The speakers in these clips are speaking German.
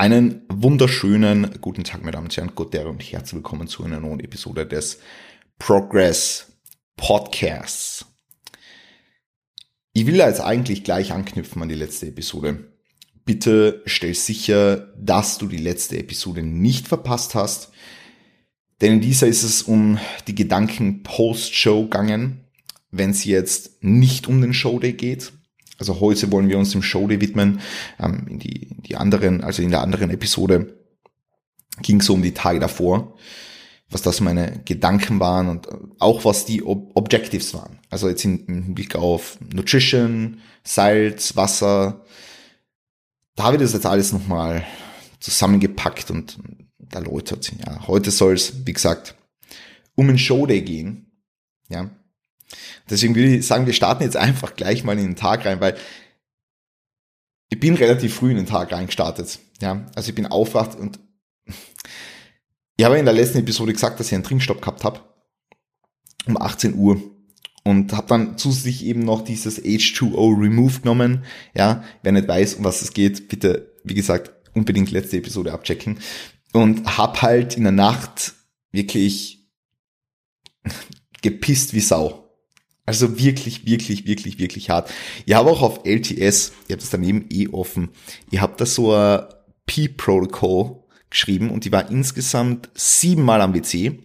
Einen wunderschönen guten Tag, meine Damen und Herren, Gott und herzlich willkommen zu einer neuen Episode des Progress Podcasts. Ich will jetzt eigentlich gleich anknüpfen an die letzte Episode. Bitte stell sicher, dass du die letzte Episode nicht verpasst hast, denn in dieser ist es um die Gedanken Post-Show gegangen, wenn es jetzt nicht um den Showday geht, also heute wollen wir uns dem Show widmen. Ähm, in, die, in die anderen, also in der anderen Episode ging es um die Tage davor, was das meine Gedanken waren und auch was die Ob Objectives waren. Also jetzt im Blick auf Nutrition, Salz, Wasser. Da habe ich das jetzt alles nochmal zusammengepackt und erläutert. Ja, heute soll es, wie gesagt, um ein Showday gehen. Ja, Deswegen würde ich sagen, wir starten jetzt einfach gleich mal in den Tag rein, weil ich bin relativ früh in den Tag reingestartet. Ja, also ich bin aufwacht und ich habe in der letzten Episode gesagt, dass ich einen Trinkstopp gehabt habe um 18 Uhr und habe dann zusätzlich eben noch dieses H2O Remove genommen. Ja, wer nicht weiß, um was es geht, bitte, wie gesagt, unbedingt letzte Episode abchecken und hab halt in der Nacht wirklich gepisst wie Sau. Also wirklich, wirklich, wirklich, wirklich hart. Ihr habt auch auf LTS, ihr habt das daneben eh offen, ihr habt da so ein P-Protocol geschrieben und die war insgesamt siebenmal am WC.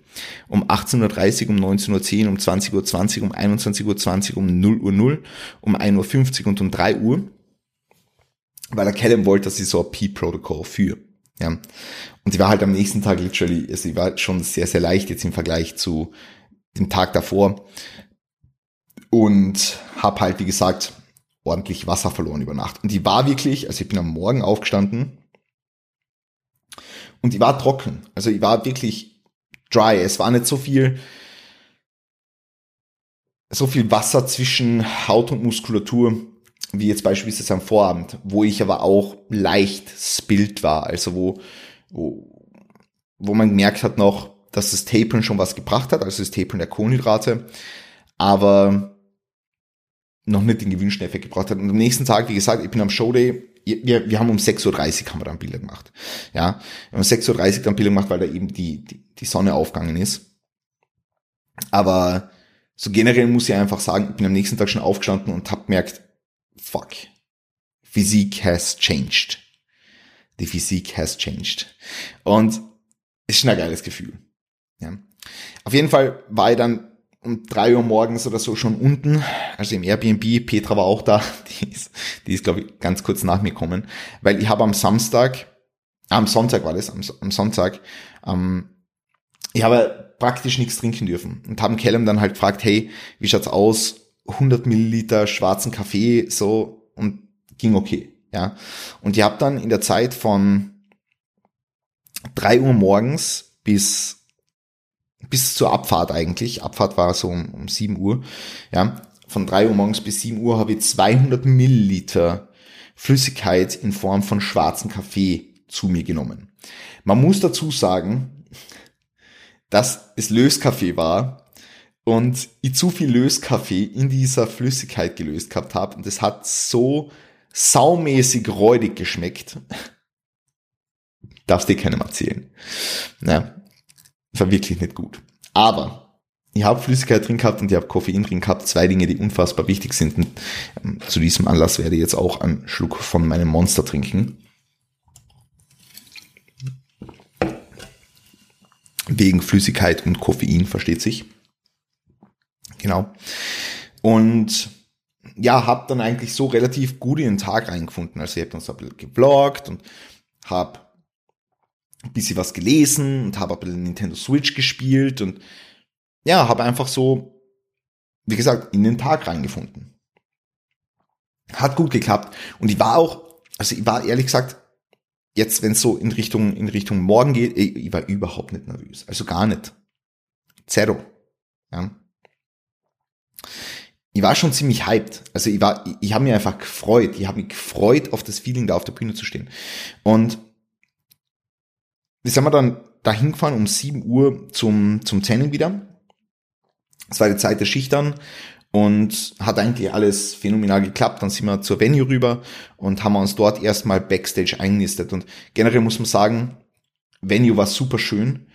Um 18.30 Uhr, um 19.10 Uhr, um 20.20 Uhr, 20, um 21.20 Uhr, um 0 Uhr 0, um 1.50 Uhr und um 3 Uhr. Weil der Callum wollte, dass sie so ein P-Protocol für. Ja. Und die war halt am nächsten Tag literally, also die war schon sehr, sehr leicht jetzt im Vergleich zu dem Tag davor und habe halt, wie gesagt, ordentlich Wasser verloren über Nacht. Und die war wirklich, also ich bin am Morgen aufgestanden und die war trocken. Also ich war wirklich dry. Es war nicht so viel, so viel Wasser zwischen Haut und Muskulatur, wie jetzt beispielsweise am Vorabend, wo ich aber auch leicht spillt war. Also wo, wo, wo man gemerkt hat noch, dass das Tapern schon was gebracht hat, also das Tapern der Kohlenhydrate. Aber noch nicht den gewünschten Effekt gebracht hat. Und am nächsten Tag, wie gesagt, ich bin am Showday, wir, wir haben um 6.30 Uhr haben wir dann Bilder gemacht. Ja, wir haben um 6.30 Uhr dann Bilder gemacht, weil da eben die, die, die Sonne aufgegangen ist. Aber so generell muss ich einfach sagen, ich bin am nächsten Tag schon aufgestanden und hab gemerkt, fuck, Physik has changed. Die Physik has changed. Und ist schon ein geiles Gefühl. Ja. Auf jeden Fall war ich dann um drei Uhr morgens oder so schon unten, also im Airbnb. Petra war auch da, die ist, die ist glaube ich ganz kurz nach mir gekommen, weil ich habe am Samstag, am Sonntag war das, am, am Sonntag, ähm, ich habe praktisch nichts trinken dürfen und haben Callum dann halt gefragt, hey, wie schaut's aus? 100 Milliliter schwarzen Kaffee, so und ging okay, ja. Und ich habe dann in der Zeit von drei Uhr morgens bis bis zur Abfahrt eigentlich. Abfahrt war so um, um 7 Uhr. Ja, von 3 Uhr morgens bis 7 Uhr habe ich 200 Milliliter Flüssigkeit in Form von schwarzem Kaffee zu mir genommen. Man muss dazu sagen, dass es Löskaffee war und ich zu viel Löskaffee in dieser Flüssigkeit gelöst gehabt habe und es hat so saumäßig räudig geschmeckt. Darfst dir keinem erzählen. Ja, war wirklich nicht gut. Aber ich habe Flüssigkeit drin gehabt und ich habe Koffein drin gehabt. Zwei Dinge, die unfassbar wichtig sind. Und, ähm, zu diesem Anlass werde ich jetzt auch einen Schluck von meinem Monster trinken. Wegen Flüssigkeit und Koffein, versteht sich. Genau. Und ja, habe dann eigentlich so relativ gut in den Tag reingefunden. Also ich habe dann so ein bisschen gebloggt und habe ein bisschen was gelesen und habe ein bisschen Nintendo Switch gespielt und ja, habe einfach so, wie gesagt, in den Tag reingefunden. Hat gut geklappt und ich war auch, also ich war ehrlich gesagt, jetzt wenn es so in Richtung, in Richtung morgen geht, ich, ich war überhaupt nicht nervös, also gar nicht. Zero. Ja. Ich war schon ziemlich hyped. Also ich war, ich, ich habe mich einfach gefreut. Ich habe mich gefreut, auf das Feeling da auf der Bühne zu stehen. Und wir sind wir dann dahin gefahren um 7 Uhr zum, zum Training wieder. Es war die Zeit der Schicht dann. und hat eigentlich alles phänomenal geklappt. Dann sind wir zur Venue rüber und haben uns dort erstmal Backstage eingenistet. Und generell muss man sagen, Venue war super schön,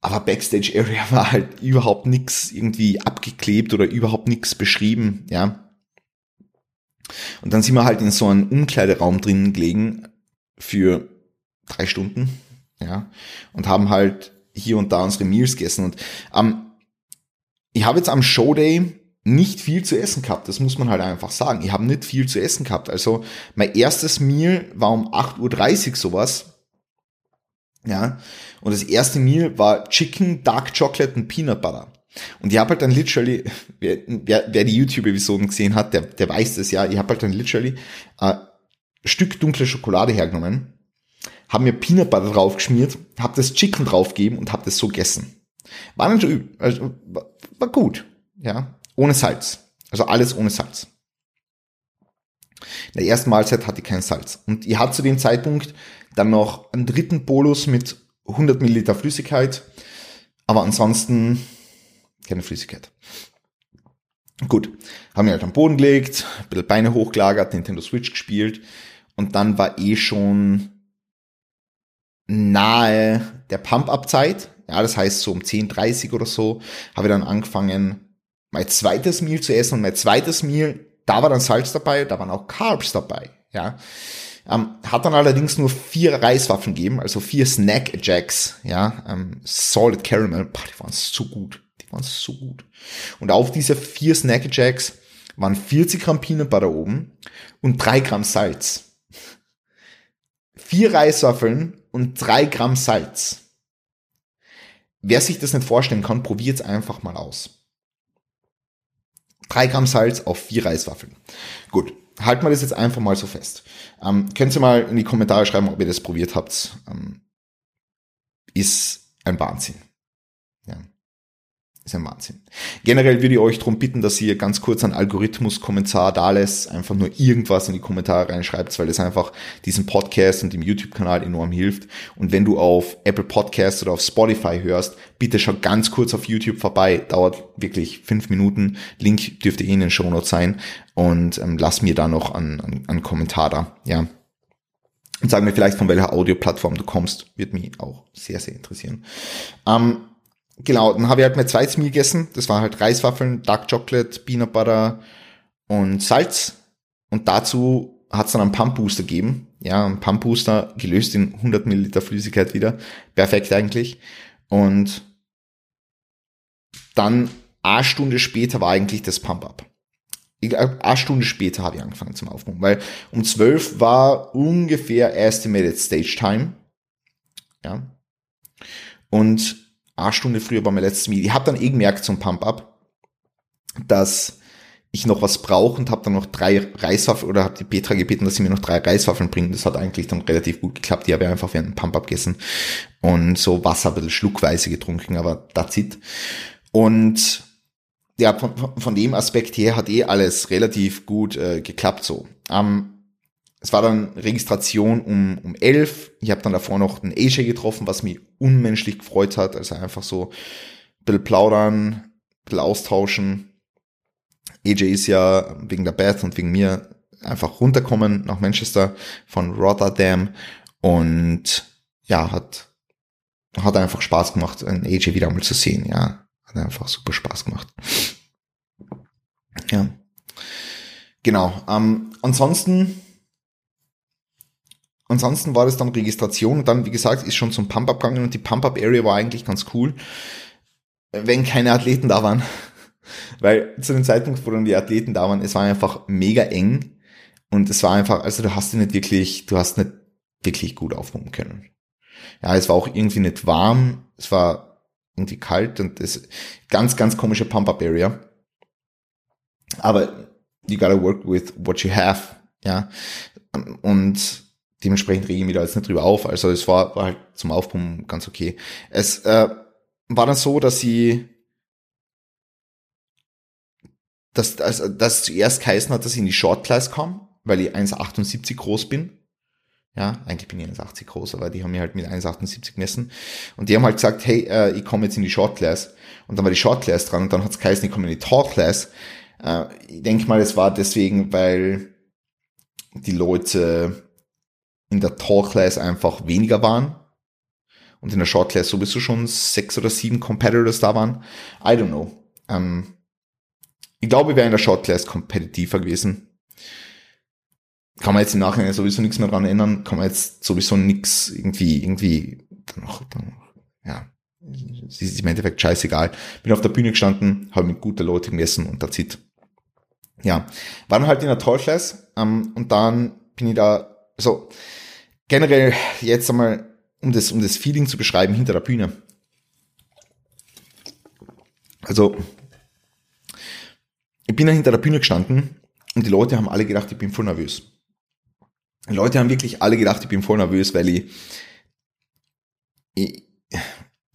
aber Backstage Area war halt überhaupt nix irgendwie abgeklebt oder überhaupt nix beschrieben, ja. Und dann sind wir halt in so einem Umkleideraum drinnen gelegen für drei Stunden, ja, und haben halt hier und da unsere Meals gegessen. Und ähm, ich habe jetzt am Showday nicht viel zu essen gehabt, das muss man halt einfach sagen. Ich habe nicht viel zu essen gehabt. Also mein erstes Meal war um 8.30 Uhr sowas. Ja. Und das erste Meal war Chicken, Dark Chocolate und Peanut Butter. Und ich habe halt dann literally, wer, wer, wer die YouTube-Episoden gesehen hat, der, der weiß das ja, ich habe halt dann literally äh, Stück dunkle Schokolade hergenommen, habe mir Peanut Butter draufgeschmiert, habe das Chicken draufgegeben und habe das so gegessen. War nicht so übel, also war, gut, ja. Ohne Salz. Also alles ohne Salz. In der ersten Mahlzeit hatte ich kein Salz. Und ich hatte zu dem Zeitpunkt dann noch einen dritten Bolus mit 100 Milliliter Flüssigkeit. Aber ansonsten keine Flüssigkeit. Gut, haben wir halt am Boden gelegt, ein bisschen Beine hochgelagert, Nintendo Switch gespielt und dann war eh schon nahe der Pump-Up-Zeit. Ja, das heißt so um 10.30 oder so habe ich dann angefangen, mein zweites Meal zu essen und mein zweites Meal, da war dann Salz dabei, da waren auch Carbs dabei, ja. Ähm, hat dann allerdings nur vier Reiswaffen gegeben, also vier Snack Jacks, ja, ähm, Solid Caramel, boah, die waren so gut, die waren so gut. Und auf diese vier Snack Jacks waren 40 Gramm Peanut Butter oben und drei Gramm Salz. Vier Reiswaffeln und drei Gramm Salz. Wer sich das nicht vorstellen kann, probiert es einfach mal aus. 3 Gramm Salz auf vier Reiswaffeln. Gut, halten wir das jetzt einfach mal so fest. Ähm, könnt ihr mal in die Kommentare schreiben, ob ihr das probiert habt. Ähm, ist ein Wahnsinn. Ist ein Wahnsinn. Generell würde ich euch darum bitten, dass ihr ganz kurz einen Algorithmus-Kommentar da lässt, einfach nur irgendwas in die Kommentare reinschreibt, weil das einfach diesem Podcast und dem YouTube-Kanal enorm hilft. Und wenn du auf Apple Podcasts oder auf Spotify hörst, bitte schau ganz kurz auf YouTube vorbei. Dauert wirklich fünf Minuten. Link dürfte eh in den Show Notes sein. Und ähm, lass mir da noch einen, einen, einen Kommentar da. Ja. Und sag mir vielleicht, von welcher Audioplattform du kommst. Wird mich auch sehr, sehr interessieren. Ähm, genau, dann habe ich halt mein zweites Meal gegessen. Das war halt Reiswaffeln, Dark Chocolate, Peanut Butter und Salz. Und dazu hat es dann einen Pump Booster gegeben. Ja, ein Pump Booster gelöst in 100 Milliliter Flüssigkeit wieder. Perfekt eigentlich. Und dann eine Stunde später war eigentlich das Pump-Up. Eine Stunde später habe ich angefangen zum Aufpumpen, weil um 12 war ungefähr Estimated Stage Time. Ja. Und eine Stunde früher war mein letztes Meeting. Ich habe dann eh gemerkt zum Pump-Up, dass ich noch was brauche und habe dann noch drei Reiswaffeln oder habe die Petra gebeten, dass sie mir noch drei Reiswaffeln bringen. Das hat eigentlich dann relativ gut geklappt. Die habe ich einfach während dem Pump-Up gegessen und so Wasser ein bisschen schluckweise getrunken, aber that's it. Und ja, von, von dem Aspekt her hat eh alles relativ gut äh, geklappt so. Ähm, es war dann Registration um, um elf. Ich habe dann davor noch einen AJ getroffen, was mich unmenschlich gefreut hat. Also einfach so ein bisschen plaudern, ein bisschen austauschen. AJ ist ja wegen der Beth und wegen mir einfach runterkommen nach Manchester von Rotterdam und ja, hat, hat einfach Spaß gemacht, einen AJ wieder mal zu sehen, ja. Hat einfach super Spaß gemacht. Ja. Genau. Ähm, ansonsten Ansonsten war das dann Registration und dann, wie gesagt, ist schon zum Pump-Up gegangen und die Pump-Up-Area war eigentlich ganz cool, wenn keine Athleten da waren. Weil zu dem Zeitpunkt, wo dann die Athleten da waren, es war einfach mega eng und es war einfach, also du hast dich nicht wirklich, du hast nicht wirklich gut aufpumpen können. Ja, es war auch irgendwie nicht warm, es war irgendwie kalt und es ganz, ganz komische Pump-Up-Area. Aber you gotta work with what you have, ja. Und dementsprechend rege ich mich da jetzt nicht drüber auf. Also es war, war halt zum Aufpumpen ganz okay. Es äh, war dann so, dass sie dass, dass, dass zuerst geheißen hat, dass ich in die Short Class kam, weil ich 1,78 groß bin. Ja, eigentlich bin ich 1,80 groß, aber die haben mir halt mit 1,78 gemessen. Und die haben halt gesagt, hey, äh, ich komme jetzt in die Short Class. Und dann war die Short Class dran und dann hat es geheißen, ich komme in die Tall Class. Äh, ich denke mal, es war deswegen, weil die Leute in der Tall Class einfach weniger waren und in der Short Class sowieso schon sechs oder sieben Competitors da waren. I don't know. Ähm, ich glaube, ich wäre in der Short Class kompetitiver gewesen. Kann man jetzt im Nachhinein sowieso nichts mehr dran ändern, kann man jetzt sowieso nichts irgendwie, irgendwie, noch, dann, ja, es ist im Endeffekt scheißegal. Bin auf der Bühne gestanden, habe mit guten Leuten gemessen und that's it. Ja, war dann halt in der Tall Class ähm, und dann bin ich da, so, generell jetzt einmal um das, um das Feeling zu beschreiben hinter der Bühne. Also, ich bin da hinter der Bühne gestanden und die Leute haben alle gedacht, ich bin voll nervös. Die Leute haben wirklich alle gedacht, ich bin voll nervös, weil ich, ich,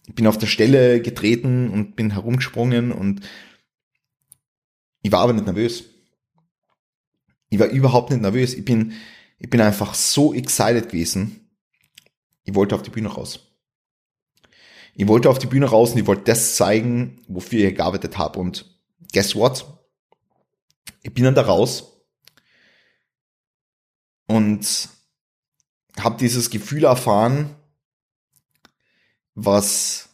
ich bin auf der Stelle getreten und bin herumgesprungen und ich war aber nicht nervös. Ich war überhaupt nicht nervös. Ich bin, ich bin einfach so excited gewesen, ich wollte auf die Bühne raus. Ich wollte auf die Bühne raus und ich wollte das zeigen, wofür ich gearbeitet habe. Und guess what? Ich bin dann da raus und habe dieses Gefühl erfahren, was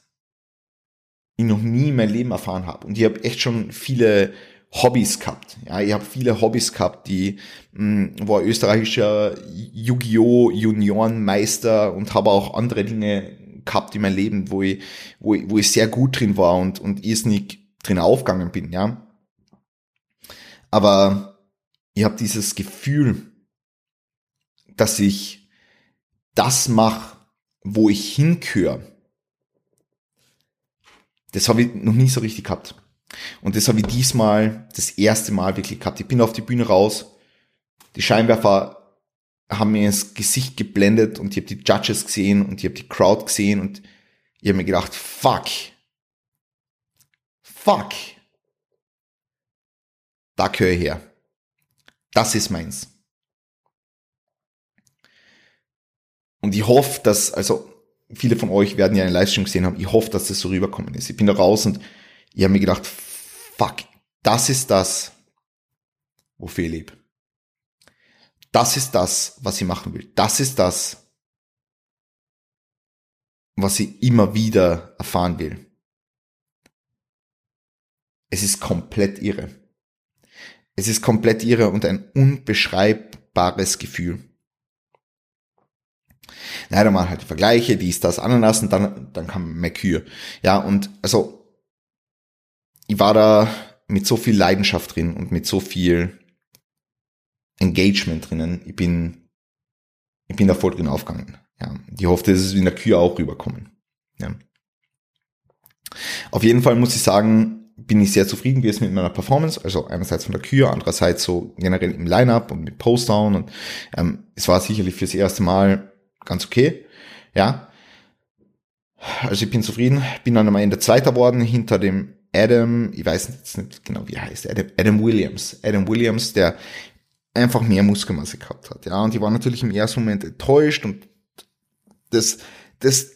ich noch nie in meinem Leben erfahren habe. Und ich habe echt schon viele Hobbys gehabt. Ja, ich habe viele Hobbys gehabt, die mh, hm, war österreichischer Yu-Gi-Oh! Juniorenmeister und habe auch andere Dinge gehabt in meinem Leben, wo ich, wo ich, wo ich sehr gut drin war und, und irrsinnig drin aufgegangen bin, ja. Aber ich habe dieses Gefühl, dass ich das mache, wo ich hinköre. Das habe ich noch nie so richtig gehabt. Und das habe ich diesmal das erste Mal wirklich gehabt. Ich bin auf die Bühne raus, die Scheinwerfer haben mir ins Gesicht geblendet und ich habe die Judges gesehen und ich habe die Crowd gesehen und ich habe mir gedacht, fuck, fuck, da gehöre ich her. Das ist meins. Und ich hoffe, dass, also viele von euch werden ja einen Livestream gesehen haben, ich hoffe, dass das so rüberkommen ist. Ich bin da raus und ich habe mir gedacht, fuck, das ist das, wofür ich lebe. Das ist das, was ich machen will. Das ist das, was ich immer wieder erfahren will. Es ist komplett irre. Es ist komplett irre und ein unbeschreibbares Gefühl. Leider mal halt die Vergleiche, dies, das, Ananas und dann, dann kam Mercure. Ja, und also ich war da mit so viel Leidenschaft drin und mit so viel Engagement drinnen. Ich bin, ich bin da voll drin aufgegangen. Ja, ich hoffe, dass es in der Kühe auch rüberkommen. Ja. Auf jeden Fall muss ich sagen, bin ich sehr zufrieden gewesen mit meiner Performance. Also einerseits von der Kühe, andererseits so generell im Lineup und mit Postdown und ähm, es war sicherlich fürs erste Mal ganz okay. Ja. Also ich bin zufrieden, bin dann am Ende Zweiter worden hinter dem Adam, ich weiß jetzt nicht genau, wie er heißt, Adam, Adam Williams. Adam Williams, der einfach mehr Muskelmasse gehabt hat. Ja, und die war natürlich im ersten Moment enttäuscht und das, das,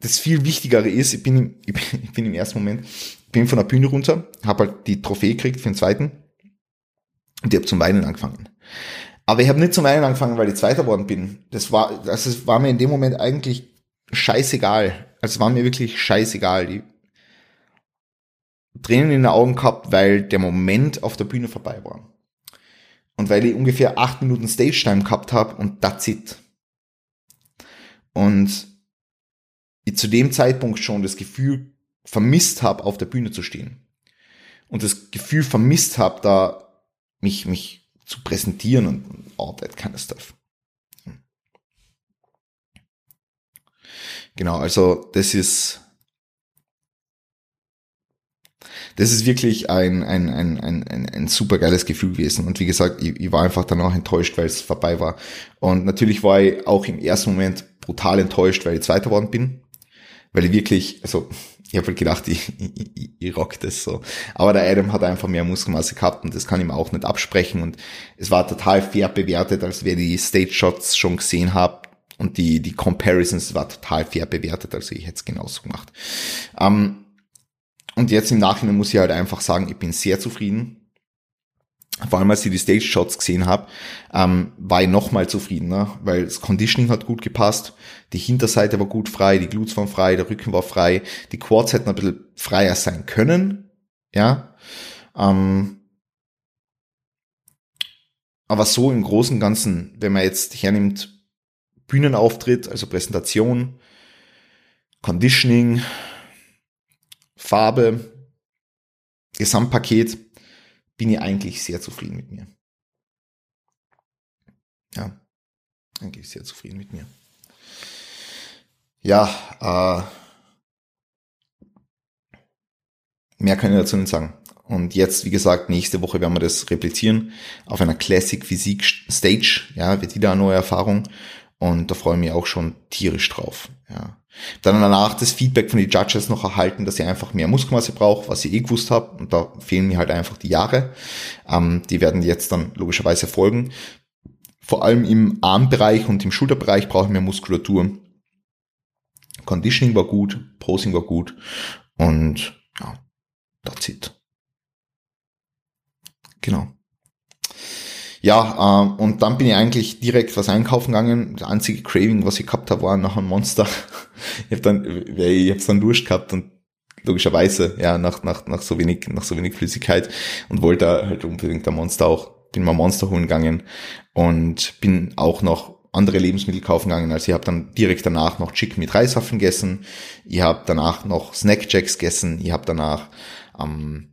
das viel Wichtigere ist, ich bin, ich bin, ich bin im ersten Moment, bin von der Bühne runter, habe halt die Trophäe gekriegt für den zweiten und ich habe zum Weinen angefangen. Aber ich habe nicht zum Weinen angefangen, weil ich Zweiter worden bin. Das war, das war mir in dem Moment eigentlich scheißegal. Also war mir wirklich scheißegal. Die Tränen in den Augen gehabt, weil der Moment auf der Bühne vorbei war. Und weil ich ungefähr acht Minuten Stage-Time gehabt habe und that's it. Und ich zu dem Zeitpunkt schon das Gefühl vermisst habe, auf der Bühne zu stehen. Und das Gefühl vermisst habe, da mich, mich zu präsentieren und all that kind of stuff. Genau, also das ist das ist wirklich ein, ein, ein, ein, ein, ein super geiles Gefühl gewesen. Und wie gesagt, ich, ich war einfach danach enttäuscht, weil es vorbei war. Und natürlich war ich auch im ersten Moment brutal enttäuscht, weil ich Zweiter geworden bin. weil ich wirklich, also ich habe halt gedacht, ich, ich, ich rock das so. Aber der Adam hat einfach mehr Muskelmasse gehabt und das kann ich ihm auch nicht absprechen. Und es war total fair bewertet, als wer die Stage Shots schon gesehen hat. Und die, die Comparisons war total fair bewertet, also ich hätte es genauso gemacht. Ähm, und jetzt im Nachhinein muss ich halt einfach sagen, ich bin sehr zufrieden vor allem als ich die Stage Shots gesehen habe, ähm, war ich nochmal zufriedener, ne? weil das Conditioning hat gut gepasst, die Hinterseite war gut frei, die Glutes waren frei, der Rücken war frei, die Quads hätten ein bisschen freier sein können, ja. Ähm, aber so im Großen und Ganzen, wenn man jetzt hernimmt, Bühnenauftritt, also Präsentation, Conditioning, Farbe, Gesamtpaket, bin ich eigentlich sehr zufrieden mit mir. Ja, eigentlich sehr zufrieden mit mir. Ja, äh, mehr kann ich dazu nicht sagen. Und jetzt, wie gesagt, nächste Woche werden wir das replizieren auf einer Classic Physik Stage. Ja, wird wieder eine neue Erfahrung. Und da freue ich mich auch schon tierisch drauf. Ja. Dann danach das Feedback von den Judges noch erhalten, dass ich einfach mehr Muskelmasse brauche, was ich eh gewusst habe. Und da fehlen mir halt einfach die Jahre. Ähm, die werden jetzt dann logischerweise folgen. Vor allem im Armbereich und im Schulterbereich brauche ich mehr Muskulatur. Conditioning war gut, Posing war gut und ja, that's it. Genau. Ja, äh, und dann bin ich eigentlich direkt was einkaufen gegangen. Das einzige Craving, was ich gehabt habe, war nach einem Monster. ich habe dann, ich hab's dann Durst gehabt und logischerweise, ja, nach, nach, nach so wenig, nach so wenig Flüssigkeit und wollte halt unbedingt ein Monster auch, bin mal Monster holen gegangen und bin auch noch andere Lebensmittel kaufen gegangen. Also ich habe dann direkt danach noch Chicken mit Reiswaffeln gegessen. Ich habe danach noch Snackjacks gegessen. Ich habe danach ähm,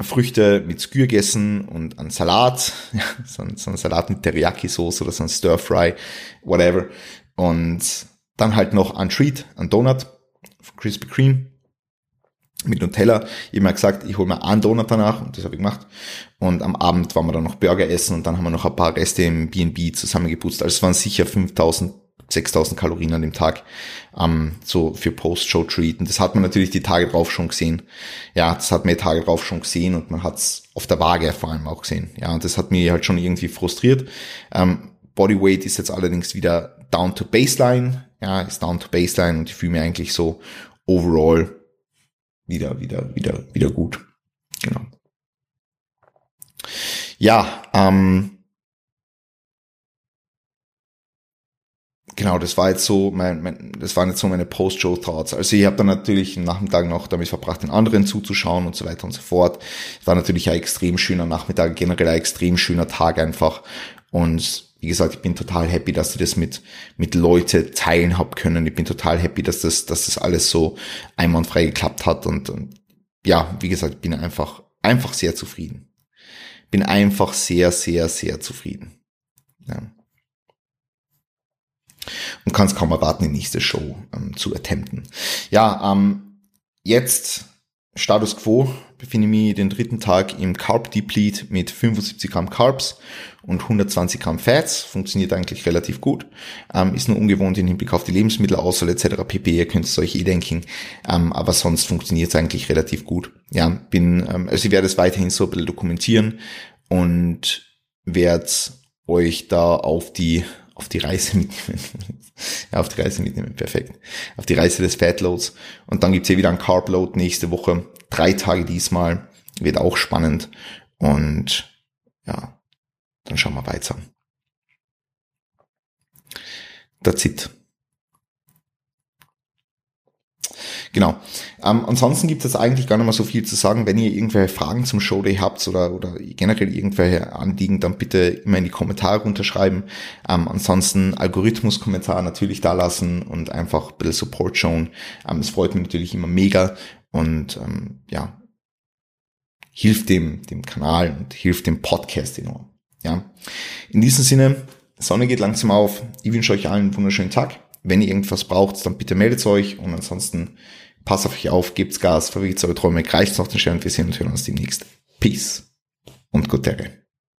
Früchte mit Skür gegessen und einen Salat, ja, so, ein, so ein Salat mit Teriyaki-Sauce oder so ein Stir-Fry, whatever. Und dann halt noch ein Treat, ein Donut, Krispy Kreme mit Nutella. Ich habe mir gesagt, ich hole mir einen Donut danach und das habe ich gemacht. Und am Abend waren wir dann noch Burger essen und dann haben wir noch ein paar Reste im B&B zusammengeputzt. Also es waren sicher 5000 6000 Kalorien an dem Tag, ähm, so für Post-Show-Treat. Und das hat man natürlich die Tage drauf schon gesehen. Ja, das hat man die Tage drauf schon gesehen und man hat es auf der Waage vor allem auch gesehen. Ja, und das hat mich halt schon irgendwie frustriert. Ähm, Bodyweight ist jetzt allerdings wieder down to Baseline. Ja, ist down to Baseline und ich fühle mich eigentlich so overall wieder, wieder, wieder, wieder gut. Genau. Ja, ähm, genau, das war jetzt so mein, mein das waren jetzt so meine Post-Show-Thoughts. Also ich habe dann natürlich am Nachmittag noch damit verbracht, den anderen zuzuschauen und so weiter und so fort. Es war natürlich ein extrem schöner Nachmittag, generell ein extrem schöner Tag einfach. Und wie gesagt, ich bin total happy, dass ich das mit, mit Leute teilen hab können. Ich bin total happy, dass das, dass das alles so einwandfrei geklappt hat. Und, und ja, wie gesagt, ich bin einfach, einfach sehr zufrieden. Bin einfach sehr, sehr, sehr zufrieden. Ja und kann es kaum erwarten, die nächste Show ähm, zu attempten. Ja, ähm, jetzt Status Quo befinde ich mich den dritten Tag im Carb Deplete mit 75 Gramm Carbs und 120 Gramm Fats. Funktioniert eigentlich relativ gut. Ähm, ist nur ungewohnt im Hinblick auf die Lebensmittelauswahl etc. pp. Ihr könnt es euch eh denken. Ähm, aber sonst funktioniert es eigentlich relativ gut. Ja, bin, ähm, also ich werde es weiterhin so ein bisschen dokumentieren und werde euch da auf die auf die Reise mitnehmen. ja, auf die Reise mitnehmen, perfekt. Auf die Reise des Fatloads. Und dann gibt's hier wieder ein Carbload nächste Woche. Drei Tage diesmal. Wird auch spannend. Und ja, dann schauen wir weiter. That's it. Genau. Ähm, ansonsten gibt es eigentlich gar nicht mehr so viel zu sagen. Wenn ihr irgendwelche Fragen zum Showday habt oder, oder generell irgendwelche Anliegen, dann bitte immer in die Kommentare runterschreiben. Ähm, ansonsten Algorithmus-Kommentar natürlich da lassen und einfach ein bisschen Support showen. Ähm, es freut mich natürlich immer mega und ähm, ja, hilft dem, dem Kanal und hilft dem Podcast enorm. Ja. In diesem Sinne, Sonne geht langsam auf. Ich wünsche euch allen einen wunderschönen Tag. Wenn ihr irgendwas braucht, dann bitte meldet euch und ansonsten passt auf euch auf, gebt's Gas, verwirkt eure Träume, greift auf den Stern und wir sehen uns demnächst. Peace und gute Tage.